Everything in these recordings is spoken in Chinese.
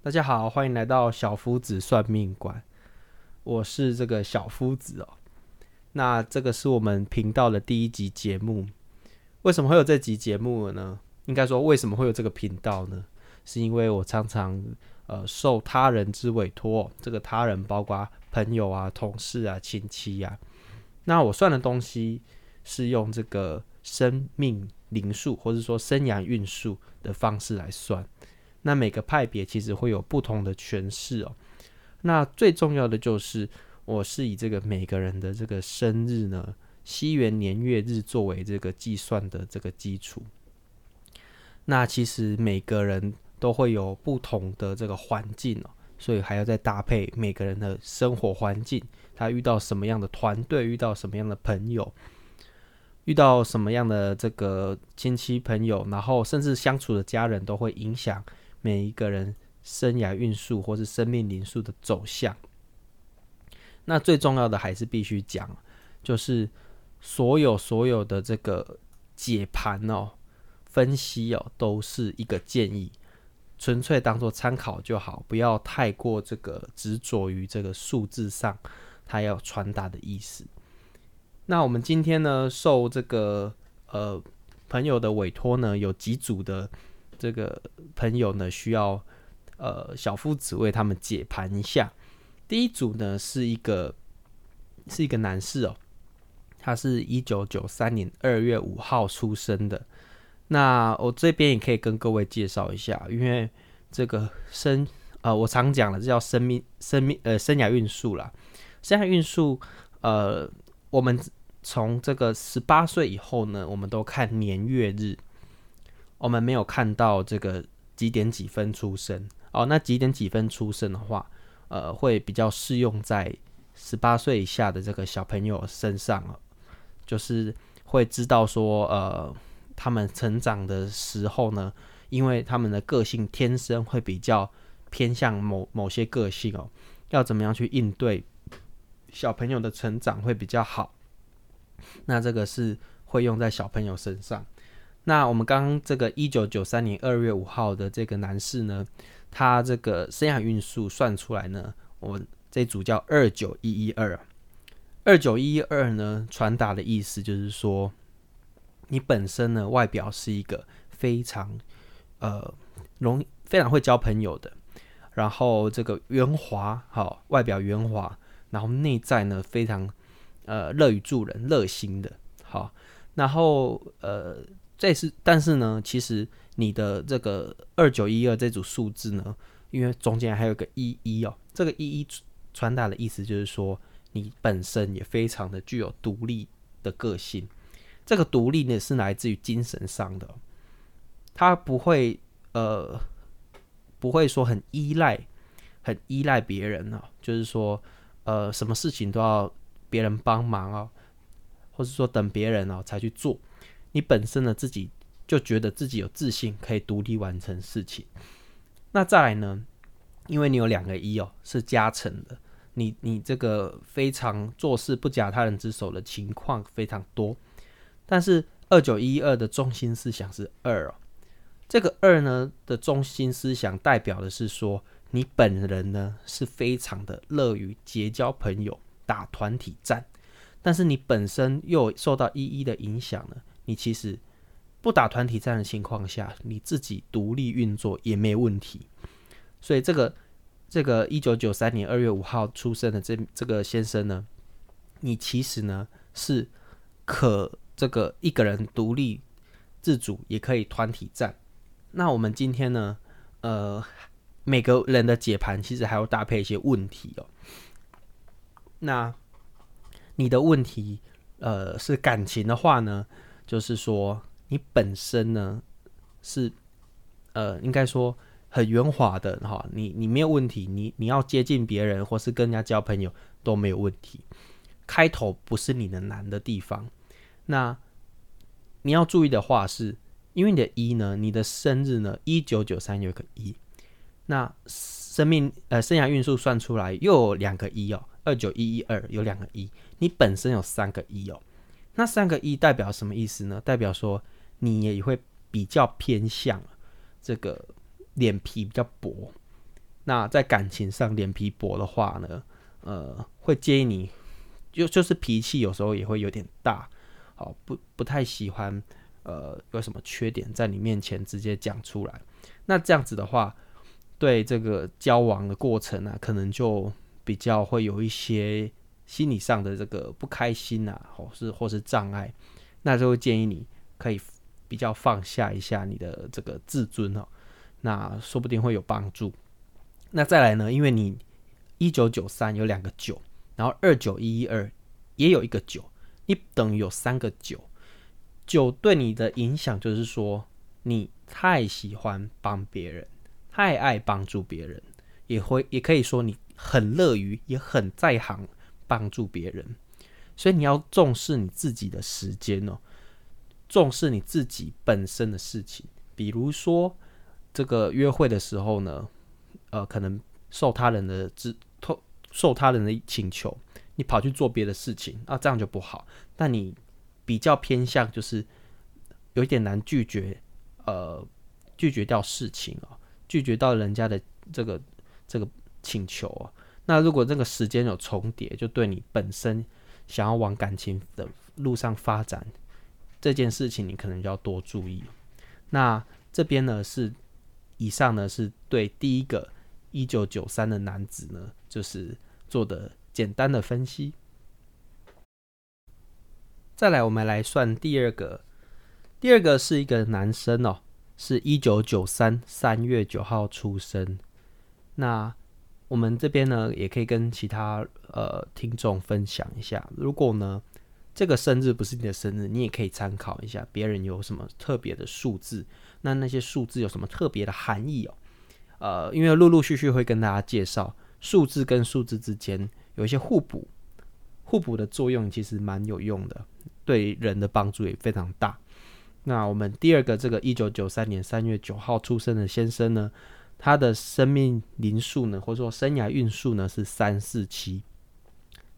大家好，欢迎来到小夫子算命馆。我是这个小夫子哦。那这个是我们频道的第一集节目。为什么会有这集节目呢？应该说，为什么会有这个频道呢？是因为我常常呃受他人之委托，这个他人包括朋友啊、同事啊、亲戚啊。那我算的东西是用这个生命灵数，或者说生涯运数的方式来算。那每个派别其实会有不同的诠释哦。那最重要的就是，我是以这个每个人的这个生日呢，西元年月日作为这个计算的这个基础。那其实每个人都会有不同的这个环境哦，所以还要再搭配每个人的生活环境，他遇到什么样的团队，遇到什么样的朋友，遇到什么样的这个亲戚朋友，然后甚至相处的家人都会影响。每一个人生涯运数或是生命灵数的走向，那最重要的还是必须讲，就是所有所有的这个解盘哦、分析哦，都是一个建议，纯粹当做参考就好，不要太过这个执着于这个数字上，它要传达的意思。那我们今天呢，受这个呃朋友的委托呢，有几组的。这个朋友呢，需要呃小夫子为他们解盘一下。第一组呢是一个是一个男士哦，他是一九九三年二月五号出生的。那我这边也可以跟各位介绍一下，因为这个生呃我常讲的这叫生命生命呃生涯运数啦。生涯运数呃我们从这个十八岁以后呢，我们都看年月日。我们没有看到这个几点几分出生。哦，那几点几分出生的话，呃，会比较适用在十八岁以下的这个小朋友身上哦，就是会知道说，呃，他们成长的时候呢，因为他们的个性天生会比较偏向某某些个性哦，要怎么样去应对小朋友的成长会比较好，那这个是会用在小朋友身上。那我们刚刚这个一九九三年二月五号的这个男士呢，他这个生涯运数算出来呢，我们这组叫二九一一二，二九一一二呢，传达的意思就是说，你本身呢外表是一个非常呃容非常会交朋友的，然后这个圆滑好，外表圆滑，然后内在呢非常呃乐于助人、热心的，好，然后呃。这是，但是呢，其实你的这个二九一二这组数字呢，因为中间还有个一一哦，这个一一传达的意思就是说，你本身也非常的具有独立的个性。这个独立呢，是来自于精神上的，他不会呃，不会说很依赖，很依赖别人哦，就是说呃，什么事情都要别人帮忙哦，或是说等别人哦才去做。你本身呢，自己就觉得自己有自信，可以独立完成事情。那再来呢，因为你有两个一哦，是加成的。你你这个非常做事不假他人之手的情况非常多。但是二九一二的中心思想是二哦，这个二呢的中心思想代表的是说，你本人呢是非常的乐于结交朋友、打团体战，但是你本身又受到一一的影响呢。你其实不打团体战的情况下，你自己独立运作也没问题。所以这个这个一九九三年二月五号出生的这这个先生呢，你其实呢是可这个一个人独立自主，也可以团体战。那我们今天呢，呃，每个人的解盘其实还要搭配一些问题哦。那你的问题呃是感情的话呢？就是说，你本身呢是呃，应该说很圆滑的哈，你你没有问题，你你要接近别人或是跟人家交朋友都没有问题。开头不是你的难的地方。那你要注意的话是，因为你的一呢，你的生日呢一九九三有一个一，那生命呃生涯运数算出来又有两个一哦，二九一一二有两个一，你本身有三个一哦。那三个一代表什么意思呢？代表说你也会比较偏向这个脸皮比较薄，那在感情上脸皮薄的话呢，呃，会建议你，就就是脾气有时候也会有点大，好，不不太喜欢，呃，有什么缺点在你面前直接讲出来。那这样子的话，对这个交往的过程啊，可能就比较会有一些心理上的这个不开心啊，或是或是障碍，那就会建议你可以比较放下一下你的这个自尊哦，那说不定会有帮助。那再来呢？因为你一九九三有两个九，然后二九一一二也有一个九，你等于有三个九。九对你的影响就是说，你太喜欢帮别人，太爱帮助别人，也会也可以说你很乐于，也很在行帮助别人。所以你要重视你自己的时间哦，重视你自己本身的事情。比如说这个约会的时候呢。呃，可能受他人的之托，受他人的请求，你跑去做别的事情啊，这样就不好。但你比较偏向就是有一点难拒绝，呃，拒绝掉事情哦，拒绝到人家的这个这个请求哦。那如果这个时间有重叠，就对你本身想要往感情的路上发展这件事情，你可能就要多注意。那这边呢是以上呢是对第一个。一九九三的男子呢，就是做的简单的分析。再来，我们来算第二个。第二个是一个男生哦，是一九九三三月九号出生。那我们这边呢，也可以跟其他呃听众分享一下。如果呢这个生日不是你的生日，你也可以参考一下别人有什么特别的数字。那那些数字有什么特别的含义哦？呃，因为陆陆续续会跟大家介绍数字跟数字之间有一些互补，互补的作用其实蛮有用的，对人的帮助也非常大。那我们第二个这个一九九三年三月九号出生的先生呢，他的生命灵数呢，或者说生涯运数呢是三四七，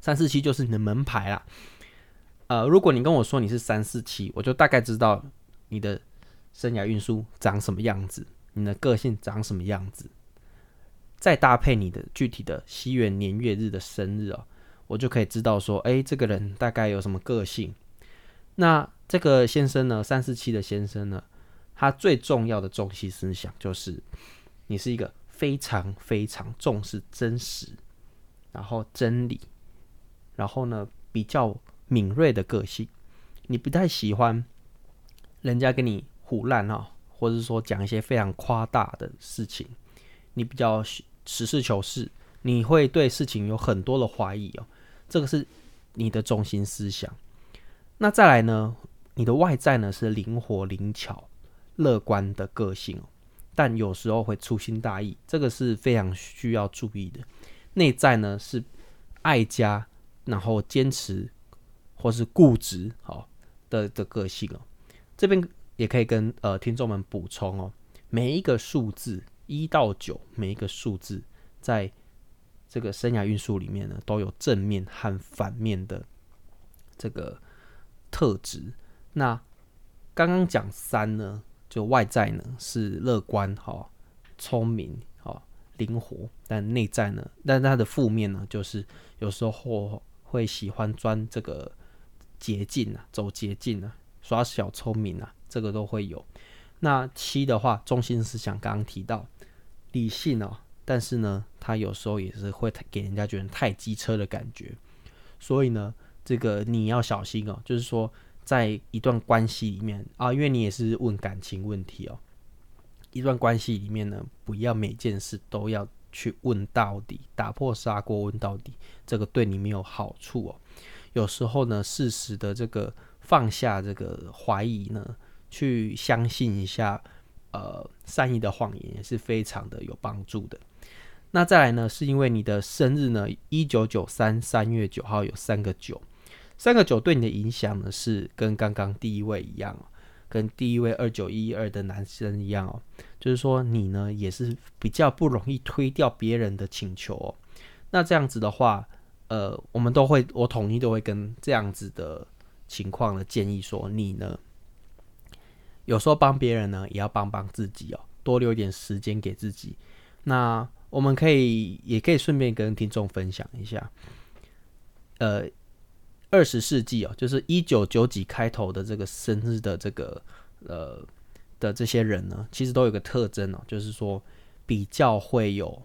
三四七就是你的门牌啦。呃，如果你跟我说你是三四七，我就大概知道你的生涯运数长什么样子。你的个性长什么样子？再搭配你的具体的西元年月日的生日哦，我就可以知道说，哎，这个人大概有什么个性。那这个先生呢，三四七的先生呢，他最重要的中心思想就是，你是一个非常非常重视真实，然后真理，然后呢比较敏锐的个性。你不太喜欢人家跟你胡乱哦。或者说讲一些非常夸大的事情，你比较实事求是，你会对事情有很多的怀疑哦，这个是你的中心思想。那再来呢，你的外在呢是灵活灵巧、乐观的个性哦，但有时候会粗心大意，这个是非常需要注意的。内在呢是爱家，然后坚持或是固执好的的个性哦，这边。也可以跟呃听众们补充哦，每一个数字一到九，每一个数字在这个生涯运数里面呢，都有正面和反面的这个特质。那刚刚讲三呢，就外在呢是乐观哈、聪明哈、灵活，但内在呢，但它的负面呢，就是有时候会喜欢钻这个捷径啊，走捷径啊，耍小聪明啊。这个都会有。那七的话，中心思想刚刚提到理性哦，但是呢，他有时候也是会给人家觉得太机车的感觉。所以呢，这个你要小心哦。就是说，在一段关系里面啊，因为你也是问感情问题哦。一段关系里面呢，不要每件事都要去问到底，打破砂锅问到底，这个对你没有好处哦。有时候呢，适时的这个放下这个怀疑呢。去相信一下，呃，善意的谎言也是非常的有帮助的。那再来呢，是因为你的生日呢，一九九三三月九号有三个九，三个九对你的影响呢，是跟刚刚第一位一样，跟第一位二九一二的男生一样哦，就是说你呢也是比较不容易推掉别人的请求哦。那这样子的话，呃，我们都会，我统一都会跟这样子的情况呢建议说，你呢。有时候帮别人呢，也要帮帮自己哦，多留一点时间给自己。那我们可以也可以顺便跟听众分享一下，呃，二十世纪哦，就是一九九几开头的这个生日的这个呃的这些人呢，其实都有个特征哦，就是说比较会有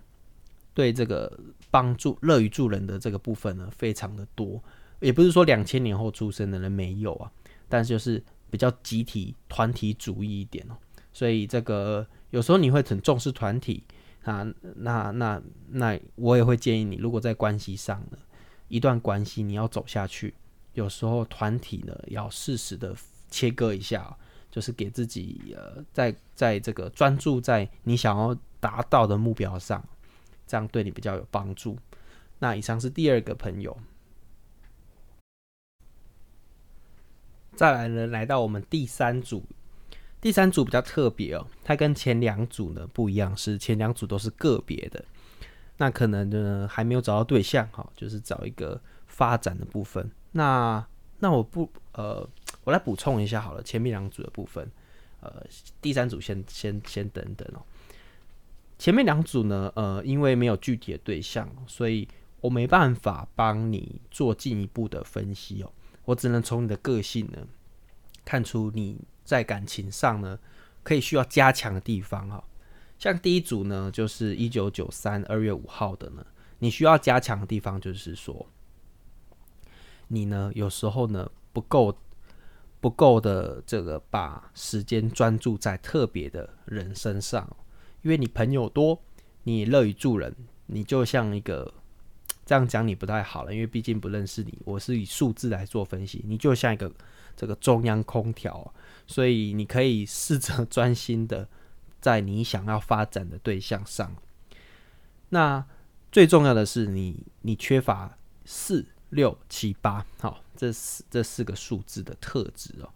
对这个帮助、乐于助人的这个部分呢，非常的多。也不是说两千年后出生的人没有啊，但是就是比较集体、团体主义一点哦。所以这个有时候你会很重视团体。啊，那那那我也会建议你，如果在关系上呢，一段关系你要走下去，有时候团体呢要适时的切割一下，就是给自己呃，在在这个专注在你想要达到的目标上，这样对你比较有帮助。那以上是第二个朋友，再来呢，来到我们第三组。第三组比较特别哦，它跟前两组呢不一样，是前两组都是个别的，那可能呢还没有找到对象哈，就是找一个发展的部分。那那我不呃，我来补充一下好了，前面两组的部分，呃，第三组先先先等等哦。前面两组呢，呃，因为没有具体的对象，所以我没办法帮你做进一步的分析哦，我只能从你的个性呢看出你。在感情上呢，可以需要加强的地方哈，像第一组呢，就是一九九三二月五号的呢，你需要加强的地方就是说，你呢有时候呢不够不够的这个把时间专注在特别的人身上，因为你朋友多，你乐于助人，你就像一个这样讲你不太好了，因为毕竟不认识你，我是以数字来做分析，你就像一个这个中央空调。所以你可以试着 专心的在你想要发展的对象上。那最重要的是你，你缺乏四六七八，好，这四这四个数字的特质哦。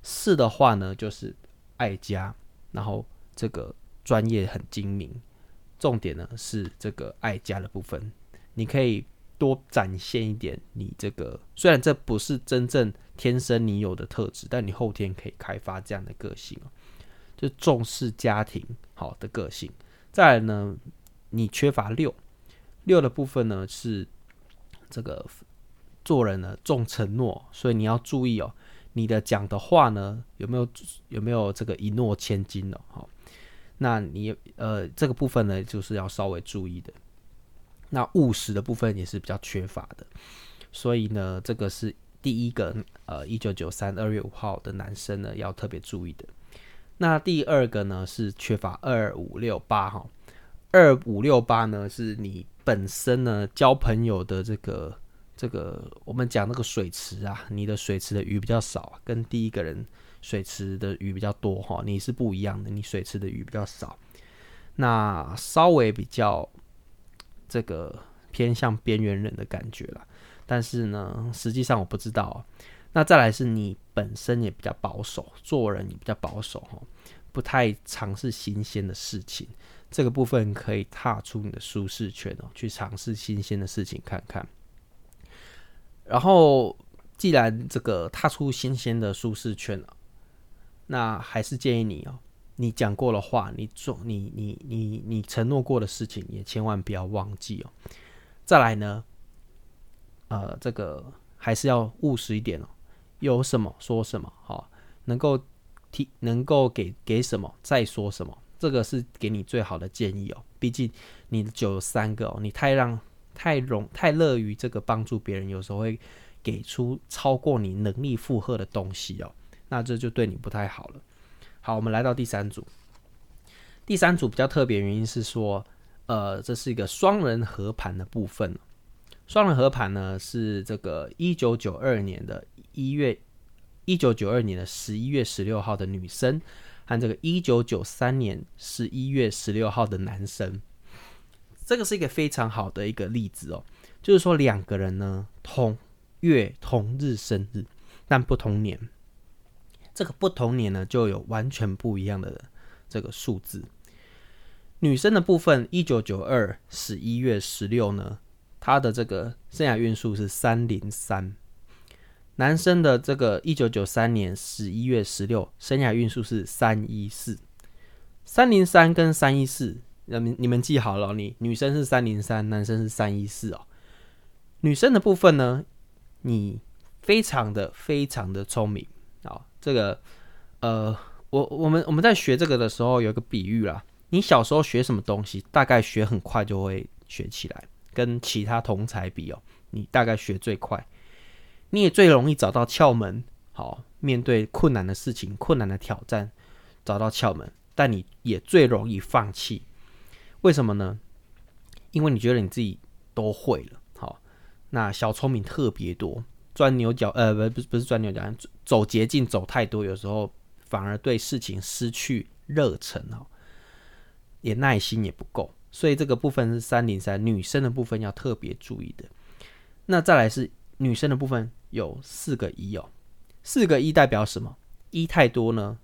四的话呢，就是爱家，然后这个专业很精明，重点呢是这个爱家的部分，你可以。多展现一点你这个，虽然这不是真正天生你有的特质，但你后天可以开发这样的个性，就重视家庭好的个性。再来呢，你缺乏六六的部分呢是这个做人呢重承诺，所以你要注意哦，你的讲的话呢有没有有没有这个一诺千金的？好，那你呃这个部分呢就是要稍微注意的。那务实的部分也是比较缺乏的，所以呢，这个是第一个呃，一九九三二月五号的男生呢要特别注意的。那第二个呢是缺乏二五六八哈，二五六八呢是你本身呢交朋友的这个这个我们讲那个水池啊，你的水池的鱼比较少，跟第一个人水池的鱼比较多哈，你是不一样的，你水池的鱼比较少，那稍微比较。这个偏向边缘人的感觉了，但是呢，实际上我不知道。那再来是你本身也比较保守，做人也比较保守哈，不太尝试新鲜的事情。这个部分可以踏出你的舒适圈哦，去尝试新鲜的事情看看。然后，既然这个踏出新鲜的舒适圈了，那还是建议你哦。你讲过的话，你做你你你你承诺过的事情，也千万不要忘记哦。再来呢，呃，这个还是要务实一点哦。有什么说什么，好，能够提能够给给什么再说什么，这个是给你最好的建议哦。毕竟你就有三个哦，你太让太容太乐于这个帮助别人，有时候会给出超过你能力负荷的东西哦，那这就对你不太好了。好，我们来到第三组。第三组比较特别，原因是说，呃，这是一个双人合盘的部分。双人合盘呢，是这个一九九二年的一月，一九九二年的十一月十六号的女生，和这个一九九三年十一月十六号的男生。这个是一个非常好的一个例子哦，就是说两个人呢，同月同日生日，但不同年。这个不同年呢，就有完全不一样的这个数字。女生的部分，一九九二十一月十六呢，他的这个生涯运数是三零三。男生的这个一九九三年十一月十六，生涯运数是三一四。三零三跟三一四，你你们记好了，你女生是三零三，男生是三一四哦。女生的部分呢，你非常的非常的聪明啊、这个呃，我我们我们在学这个的时候有一个比喻啦，你小时候学什么东西，大概学很快就会学起来，跟其他同才比哦，你大概学最快，你也最容易找到窍门。好，面对困难的事情、困难的挑战，找到窍门，但你也最容易放弃。为什么呢？因为你觉得你自己都会了。好，那小聪明特别多，钻牛角呃不不不是钻牛角，走捷径走太多，有时候反而对事情失去热忱哦，也耐心也不够。所以这个部分是三零三女生的部分要特别注意的。那再来是女生的部分有四个一哦。四个一代表什么？一太多呢？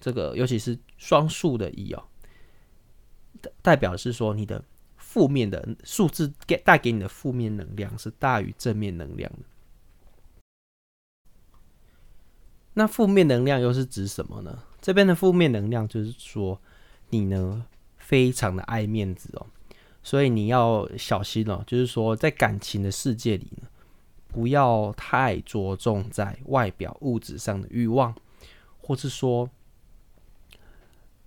这个尤其是双数的一哦，代表是说你的负面的数字给带给你的负面能量是大于正面能量的。那负面能量又是指什么呢？这边的负面能量就是说你呢非常的爱面子哦，所以你要小心哦。就是说在感情的世界里呢。不要太着重在外表物质上的欲望，或是说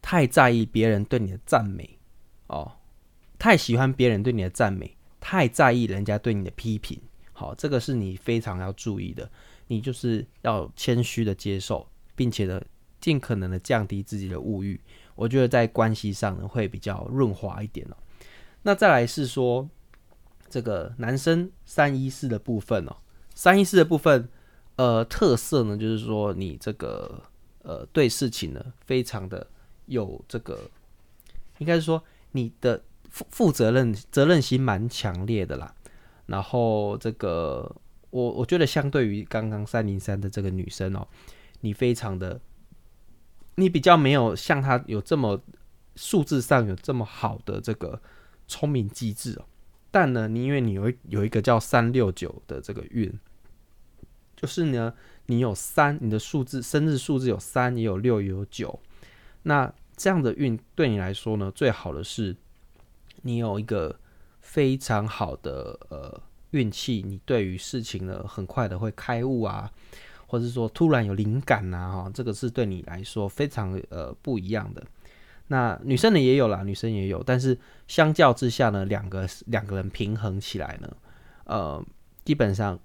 太在意别人对你的赞美哦，太喜欢别人对你的赞美，太在意人家对你的批评。好，这个是你非常要注意的。你就是要谦虚的接受，并且呢，尽可能的降低自己的物欲。我觉得在关系上呢，会比较润滑一点哦。那再来是说。这个男生三一四的部分哦，三一四的部分，呃，特色呢，就是说你这个呃，对事情呢，非常的有这个，应该是说你的负负责任责任心蛮强烈的啦。然后这个我我觉得相对于刚刚三零三的这个女生哦，你非常的，你比较没有像他有这么数字上有这么好的这个聪明机智哦。但呢，你因为你有有一个叫三六九的这个运，就是呢，你有三，你的数字生日数字有三，也有六，也有九。那这样的运对你来说呢，最好的是你有一个非常好的呃运气，你对于事情呢很快的会开悟啊，或者说突然有灵感呐，哈，这个是对你来说非常呃不一样的。那女生呢也有啦，女生也有，但是相较之下呢，两个两个人平衡起来呢，呃，基本上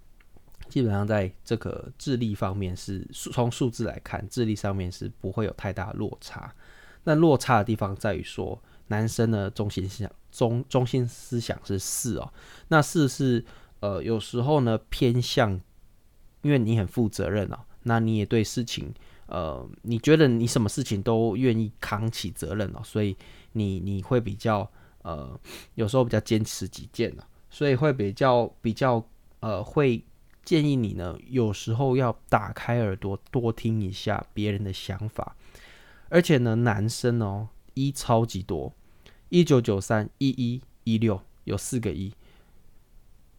基本上在这个智力方面是从数字来看，智力上面是不会有太大落差。那落差的地方在于说，男生呢中心思想中中心思想是四哦，那四是呃有时候呢偏向，因为你很负责任哦，那你也对事情。呃，你觉得你什么事情都愿意扛起责任哦，所以你你会比较呃，有时候比较坚持己见的，所以会比较比较呃，会建议你呢，有时候要打开耳朵多听一下别人的想法，而且呢，男生哦，一超级多，一九九三一一一六有四个一，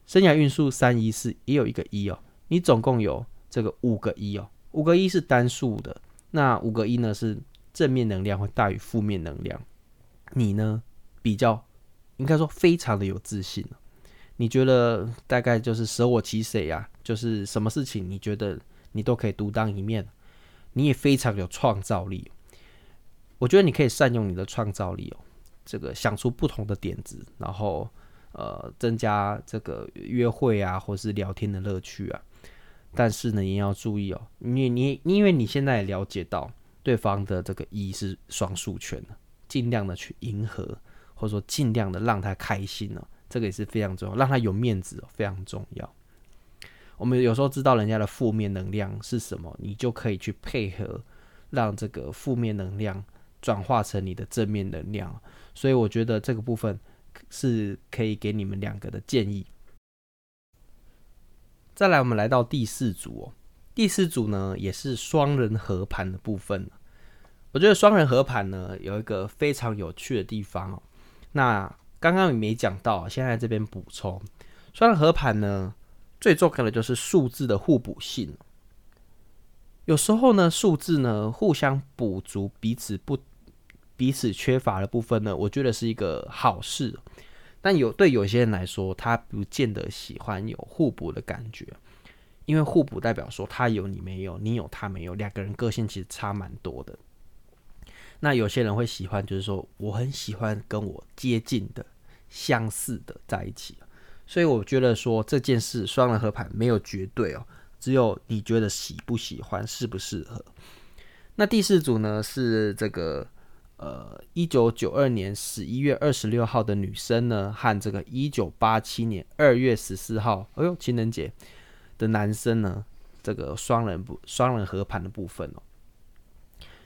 生涯运数三一四也有一个一哦，你总共有这个五个一哦。五个一是单数的，那五个一呢是正面能量会大于负面能量。你呢比较应该说非常的有自信，你觉得大概就是舍我其谁呀？就是什么事情你觉得你都可以独当一面，你也非常有创造力。我觉得你可以善用你的创造力哦，这个想出不同的点子，然后呃增加这个约会啊或是聊天的乐趣啊。但是呢，也要注意哦，你你因为你现在了解到对方的这个一是双数权，尽量的去迎合，或者说尽量的让他开心哦，这个也是非常重要，让他有面子哦，非常重要。我们有时候知道人家的负面能量是什么，你就可以去配合，让这个负面能量转化成你的正面能量。所以我觉得这个部分是可以给你们两个的建议。再来，我们来到第四组哦。第四组呢，也是双人合盘的部分。我觉得双人合盘呢，有一个非常有趣的地方哦。那刚刚也没讲到，现在这边补充。双人合盘呢，最重要的就是数字的互补性。有时候呢，数字呢互相补足彼此不彼此缺乏的部分呢，我觉得是一个好事。但有对有些人来说，他不见得喜欢有互补的感觉，因为互补代表说他有你没有，你有他没有，两个人个性其实差蛮多的。那有些人会喜欢，就是说我很喜欢跟我接近的、相似的在一起。所以我觉得说这件事双人合盘没有绝对哦，只有你觉得喜不喜欢、适不适合。那第四组呢是这个呃一九九二年十一月二十六号的女生呢，和这个一九八七年二月十四号，哎呦情人节的男生呢，这个双人不双人合盘的部分哦。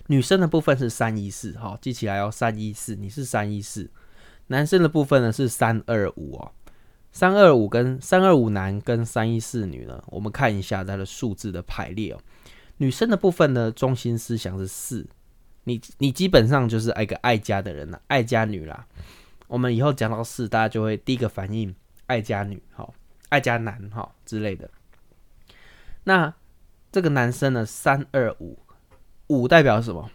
女生的部分是三一四，好记起来哦，三一四，你是三一四。男生的部分呢是三二五哦。三二五跟三二五男跟三一四女呢，我们看一下它的数字的排列哦。女生的部分呢，中心思想是四，你你基本上就是一个爱家的人了，爱家女啦。我们以后讲到四，大家就会第一个反应爱家女，好，爱家男，好之类的。那这个男生呢，三二五五代表什么？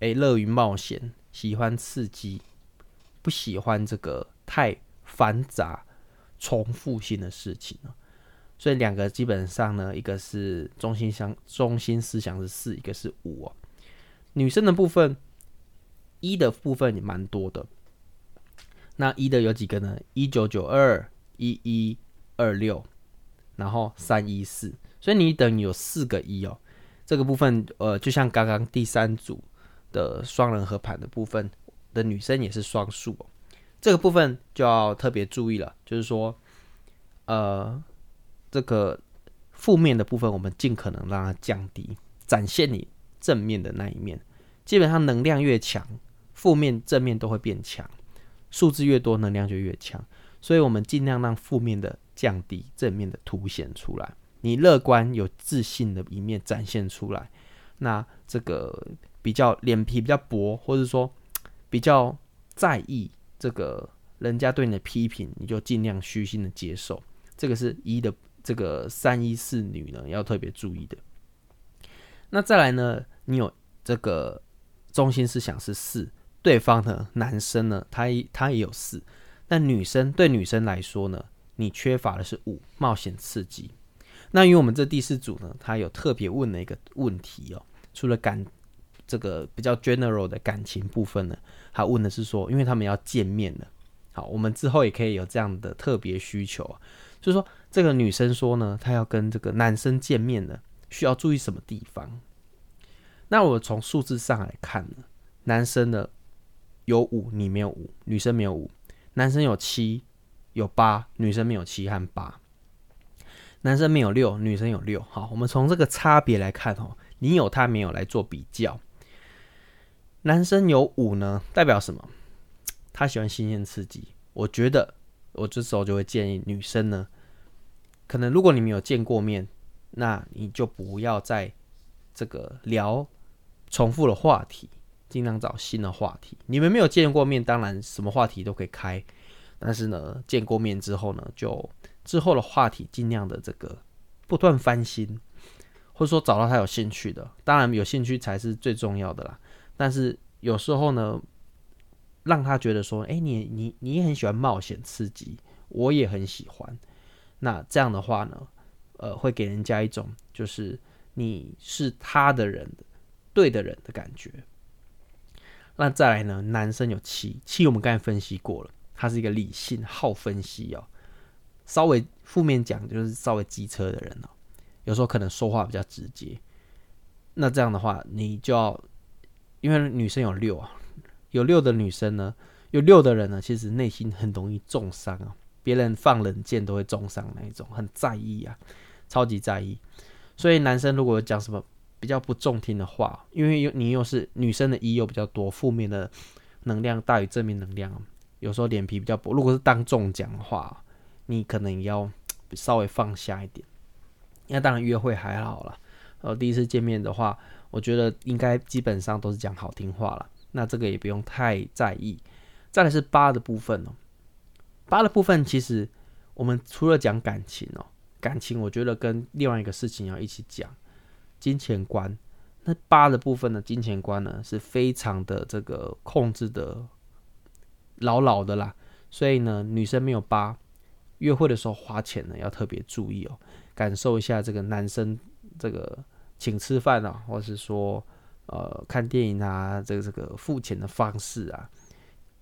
诶，乐于冒险，喜欢刺激，不喜欢这个太繁杂。重复性的事情，所以两个基本上呢，一个是中心想中心思想是四，一个是五哦。女生的部分，一的部分也蛮多的。那一的有几个呢？一九九二、一一二六，然后三一四，所以你等于有四个一哦。这个部分，呃，就像刚刚第三组的双人合盘的部分的女生也是双数哦。这个部分就要特别注意了，就是说，呃，这个负面的部分，我们尽可能让它降低，展现你正面的那一面。基本上能量越强，负面正面都会变强，数字越多，能量就越强。所以我们尽量让负面的降低，正面的凸显出来。你乐观有自信的一面展现出来，那这个比较脸皮比较薄，或者说比较在意。这个人家对你的批评，你就尽量虚心的接受。这个是一的这个三一四女呢，要特别注意的。那再来呢，你有这个中心思想是四，对方呢，男生呢，他他也有四，但女生对女生来说呢，你缺乏的是五，冒险刺激。那因为我们这第四组呢，他有特别问了一个问题哦，除了感。这个比较 general 的感情部分呢，他问的是说，因为他们要见面了，好，我们之后也可以有这样的特别需求啊，就是说这个女生说呢，她要跟这个男生见面了，需要注意什么地方？那我从数字上来看呢，男生的有五，你没有五，女生没有五，男生有七，有八，女生没有七和八，男生没有六，女生有六，好，我们从这个差别来看哦，你有他没有来做比较。男生有五呢，代表什么？他喜欢新鲜刺激。我觉得我这时候就会建议女生呢，可能如果你没有见过面，那你就不要再这个聊重复的话题，尽量找新的话题。你们没有见过面，当然什么话题都可以开，但是呢，见过面之后呢，就之后的话题尽量的这个不断翻新，或者说找到他有兴趣的，当然有兴趣才是最重要的啦。但是有时候呢，让他觉得说，哎，你你你也很喜欢冒险刺激，我也很喜欢。那这样的话呢，呃，会给人家一种就是你是他的人，对的人的感觉。那再来呢，男生有七七，我们刚才分析过了，他是一个理性、好分析哦，稍微负面讲就是稍微机车的人哦，有时候可能说话比较直接。那这样的话，你就要。因为女生有六啊，有六的女生呢，有六的人呢，其实内心很容易重伤啊。别人放冷箭都会重伤那一种，很在意啊，超级在意。所以男生如果讲什么比较不中听的话，因为你又是女生的一又比较多，负面的能量大于正面能量，有时候脸皮比较薄。如果是当众讲话，你可能要稍微放下一点。那当然约会还好啦，呃，第一次见面的话。我觉得应该基本上都是讲好听话了，那这个也不用太在意。再来是八的部分哦，八的部分其实我们除了讲感情哦，感情我觉得跟另外一个事情要一起讲，金钱观。那八的部分呢，金钱观呢是非常的这个控制的牢牢的啦。所以呢，女生没有八，约会的时候花钱呢要特别注意哦，感受一下这个男生这个请吃饭啊，或是说呃看电影啊，这个这个付钱的方式啊，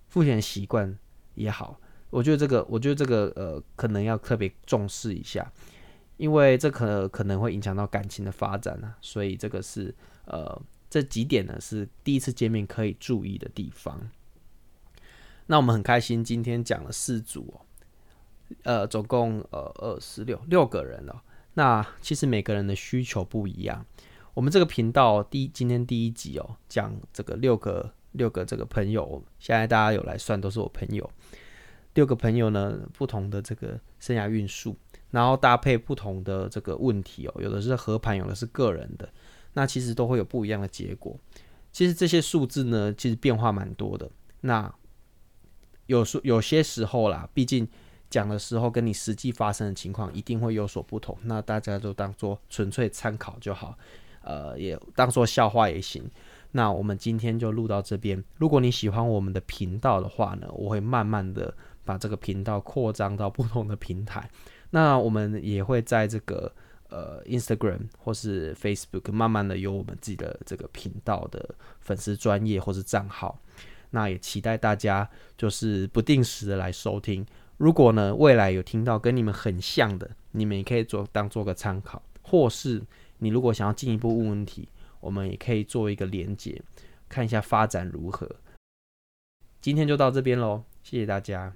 付钱习惯也好，我觉得这个我觉得这个呃可能要特别重视一下，因为这可可能会影响到感情的发展啊，所以这个是。呃，这几点呢是第一次见面可以注意的地方。那我们很开心，今天讲了四组哦，呃，总共呃二十六六个人哦。那其实每个人的需求不一样。我们这个频道第今天第一集哦，讲这个六个六个这个朋友，现在大家有来算都是我朋友。六个朋友呢，不同的这个生涯运数，然后搭配不同的这个问题哦，有的是合盘，有的是个人的。那其实都会有不一样的结果。其实这些数字呢，其实变化蛮多的。那有时有些时候啦，毕竟讲的时候跟你实际发生的情况一定会有所不同。那大家就当做纯粹参考就好，呃，也当做笑话也行。那我们今天就录到这边。如果你喜欢我们的频道的话呢，我会慢慢的把这个频道扩张到不同的平台。那我们也会在这个。呃，Instagram 或是 Facebook，慢慢的有我们自己的这个频道的粉丝专业或是账号，那也期待大家就是不定时的来收听。如果呢未来有听到跟你们很像的，你们也可以做当做个参考，或是你如果想要进一步问问题，我们也可以做一个连结，看一下发展如何。今天就到这边喽，谢谢大家。